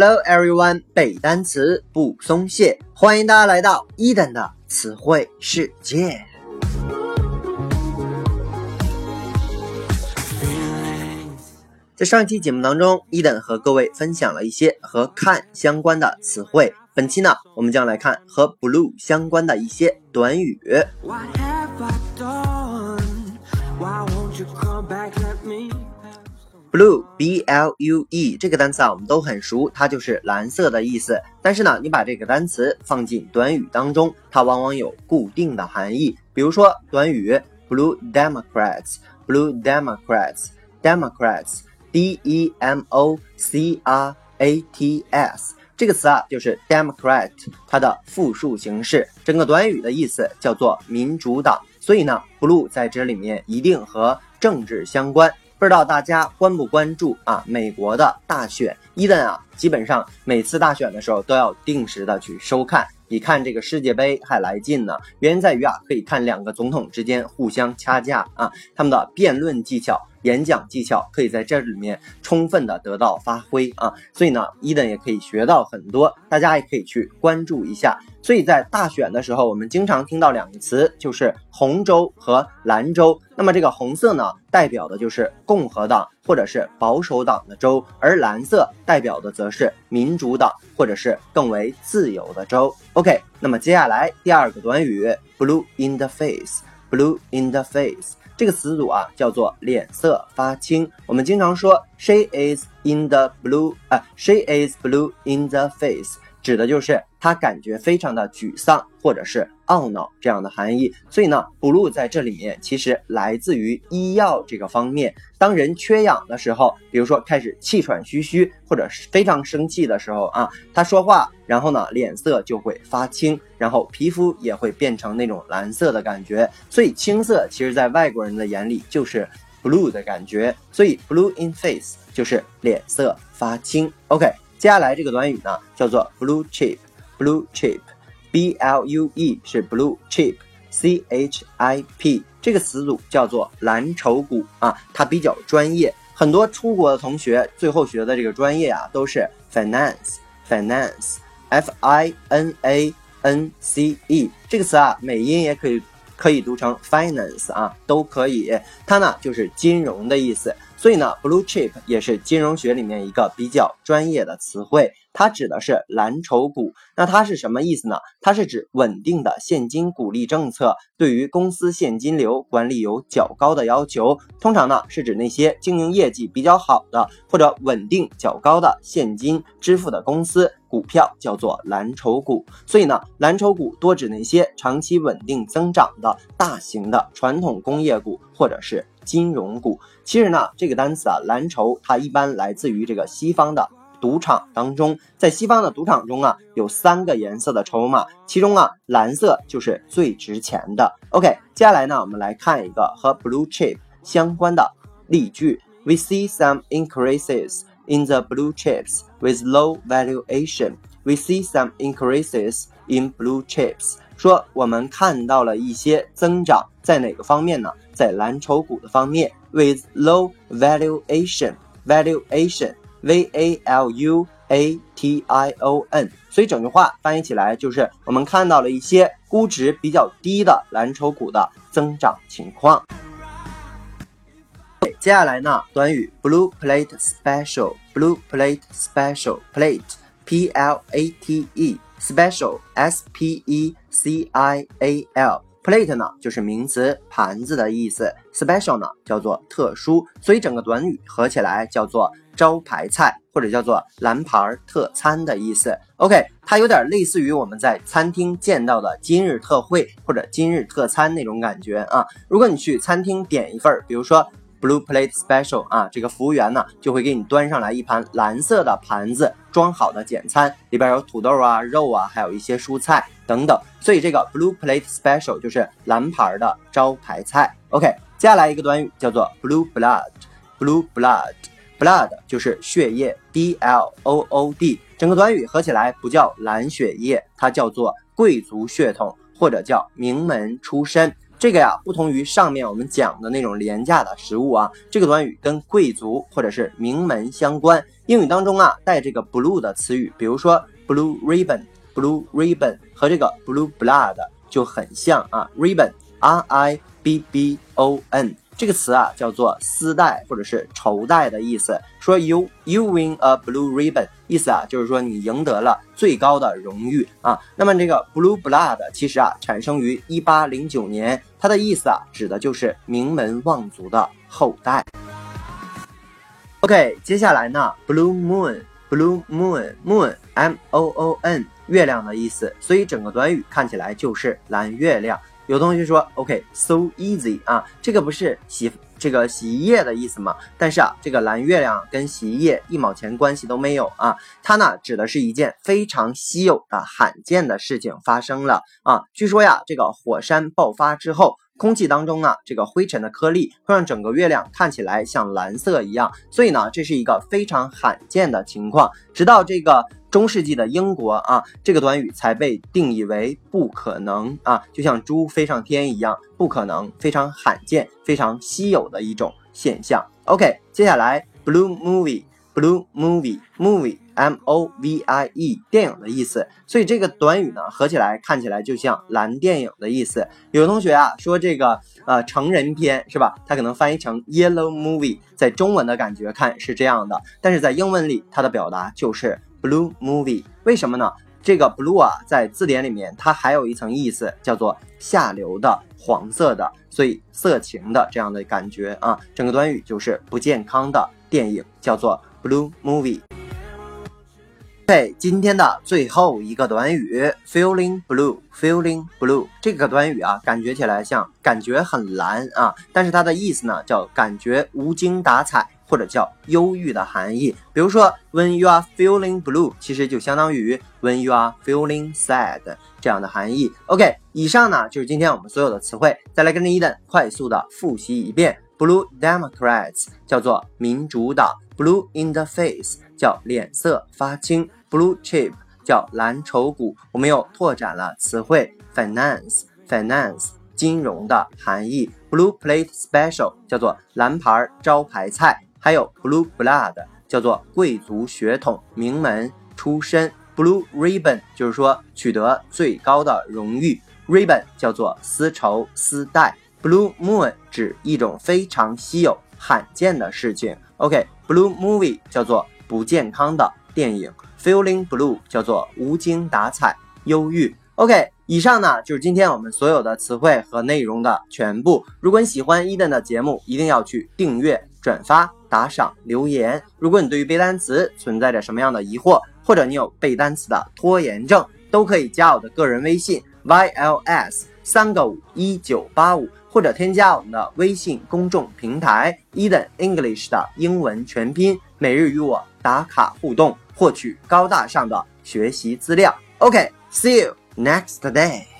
Hello everyone，背单词不松懈，欢迎大家来到一等的词汇世界。在上一期节目当中，一等和各位分享了一些和看相关的词汇。本期呢，我们将来看和 blue 相关的一些短语。Blue b l u e 这个单词啊，我们都很熟，它就是蓝色的意思。但是呢，你把这个单词放进短语当中，它往往有固定的含义。比如说短语 blue Democrats，blue Democrats，Democrats，D E M O C R A T S 这个词啊，就是 Democrat 它的复数形式。整个短语的意思叫做民主党。所以呢，blue 在这里面一定和政治相关。不知道大家关不关注啊？美国的大选，伊登啊，基本上每次大选的时候都要定时的去收看，比看这个世界杯还来劲呢。原因在于啊，可以看两个总统之间互相掐架啊，他们的辩论技巧。演讲技巧可以在这里面充分的得到发挥啊，所以呢，伊登也可以学到很多，大家也可以去关注一下。所以在大选的时候，我们经常听到两个词，就是红州和蓝州。那么这个红色呢，代表的就是共和党或者是保守党的州，而蓝色代表的则是民主党或者是更为自由的州。OK，那么接下来第二个短语，blue in the face，blue in the face。这个词组啊，叫做脸色发青。我们经常说 she is in the blue，啊，she is blue in the face。指的就是她感觉非常的沮丧或者是懊恼这样的含义。所以呢，blue 在这里面其实来自于医药这个方面。当人缺氧的时候，比如说开始气喘吁吁或者是非常生气的时候啊，他说话，然后呢脸色就会发青，然后皮肤也会变成那种蓝色的感觉。所以青色其实在外国人的眼里就是 blue 的感觉。所以 blue in face 就是脸色发青。OK。接下来这个短语呢，叫做 blue chip，blue chip B L U E 是 blue chip，C H I P 这个词组叫做蓝筹股啊，它比较专业，很多出国的同学最后学的这个专业啊，都是 finance，finance，F I N A N C E 这个词啊，美音也可以可以读成 finance 啊，都可以，它呢就是金融的意思。所以呢，blue chip 也是金融学里面一个比较专业的词汇，它指的是蓝筹股。那它是什么意思呢？它是指稳定的现金鼓励政策对于公司现金流管理有较高的要求。通常呢，是指那些经营业绩比较好的或者稳定较高的现金支付的公司股票叫做蓝筹股。所以呢，蓝筹股多指那些长期稳定增长的大型的传统工业股或者是。金融股，其实呢，这个单词啊，蓝筹，它一般来自于这个西方的赌场当中，在西方的赌场中啊，有三个颜色的筹码，其中啊，蓝色就是最值钱的。OK，接下来呢，我们来看一个和 blue chip 相关的例句：We see some increases in the blue chips with low valuation. We see some increases in blue chips. 说我们看到了一些增长，在哪个方面呢？在蓝筹股的方面，with low valuation, valuation. valuation，valuation，v a l u a t i o n，所以整句话翻译起来就是我们看到了一些估值比较低的蓝筹股的增长情况。接下来呢，短语 blue plate special，blue plate special，plate，p l a t e。Special, S-P-E-C-I-A-L, Plate 呢就是名词盘子的意思，special 呢叫做特殊，所以整个短语合起来叫做招牌菜或者叫做蓝牌特餐的意思。OK，它有点类似于我们在餐厅见到的今日特惠或者今日特餐那种感觉啊。如果你去餐厅点一份，比如说。Blue plate special 啊，这个服务员呢就会给你端上来一盘蓝色的盘子，装好的简餐，里边有土豆啊、肉啊，还有一些蔬菜等等。所以这个 blue plate special 就是蓝牌的招牌菜。OK，接下来一个短语叫做 blue blood，blue blood，blood 就是血液，B L O O D，整个短语合起来不叫蓝血液，它叫做贵族血统或者叫名门出身。这个呀，不同于上面我们讲的那种廉价的食物啊，这个短语跟贵族或者是名门相关。英语当中啊，带这个 blue 的词语，比如说 blue ribbon，blue ribbon 和这个 blue blood 就很像啊，ribbon，r i b b o n。这个词啊叫做丝带或者是绸带的意思。说 you you win a blue ribbon，意思啊就是说你赢得了最高的荣誉啊。那么这个 blue blood 其实啊产生于一八零九年，它的意思啊指的就是名门望族的后代。OK，接下来呢 blue moon blue moon moon m o o n 月亮的意思，所以整个短语看起来就是蓝月亮。有同学说，OK，so easy 啊，这个不是洗这个洗衣液的意思吗？但是啊，这个蓝月亮跟洗衣液一毛钱关系都没有啊，它呢指的是一件非常稀有的罕见的事情发生了啊。据说呀，这个火山爆发之后。空气当中啊，这个灰尘的颗粒会让整个月亮看起来像蓝色一样，所以呢，这是一个非常罕见的情况。直到这个中世纪的英国啊，这个短语才被定义为不可能啊，就像猪飞上天一样，不可能，非常罕见、非常稀有的一种现象。OK，接下来 blue movie，blue movie，movie。M O V I E 电影的意思，所以这个短语呢合起来看起来就像蓝电影的意思。有同学啊说这个呃成人片是吧？它可能翻译成 Yellow Movie，在中文的感觉看是这样的，但是在英文里它的表达就是 Blue Movie。为什么呢？这个 blue 啊在字典里面它还有一层意思叫做下流的、黄色的，所以色情的这样的感觉啊。整个短语就是不健康的电影，叫做 Blue Movie。OK，今天的最后一个短语，feeling blue，feeling blue 这个短语啊，感觉起来像感觉很蓝啊，但是它的意思呢，叫感觉无精打采或者叫忧郁的含义。比如说，when you are feeling blue，其实就相当于 when you are feeling sad 这样的含义。OK，以上呢就是今天我们所有的词汇，再来跟着伊登快速的复习一遍。Blue Democrats 叫做民主党，Blue in the face 叫脸色发青。Blue chip 叫蓝筹股，我们又拓展了词汇 finance，finance 金融的含义。Blue plate special 叫做蓝牌招牌菜，还有 blue blood 叫做贵族血统、名门出身。Blue ribbon 就是说取得最高的荣誉，ribbon 叫做丝绸丝带。Blue moon 指一种非常稀有罕见的事情。OK，blue movie 叫做不健康的电影。Feeling blue 叫做无精打采、忧郁。OK，以上呢就是今天我们所有的词汇和内容的全部。如果你喜欢伊登的节目，一定要去订阅、转发、打赏、留言。如果你对于背单词存在着什么样的疑惑，或者你有背单词的拖延症，都可以加我的个人微信 yls 三个五一九八五，或者添加我们的微信公众平台 Eden English 的英文全拼，每日与我打卡互动。获取高大上的学习资料。OK，see you next day。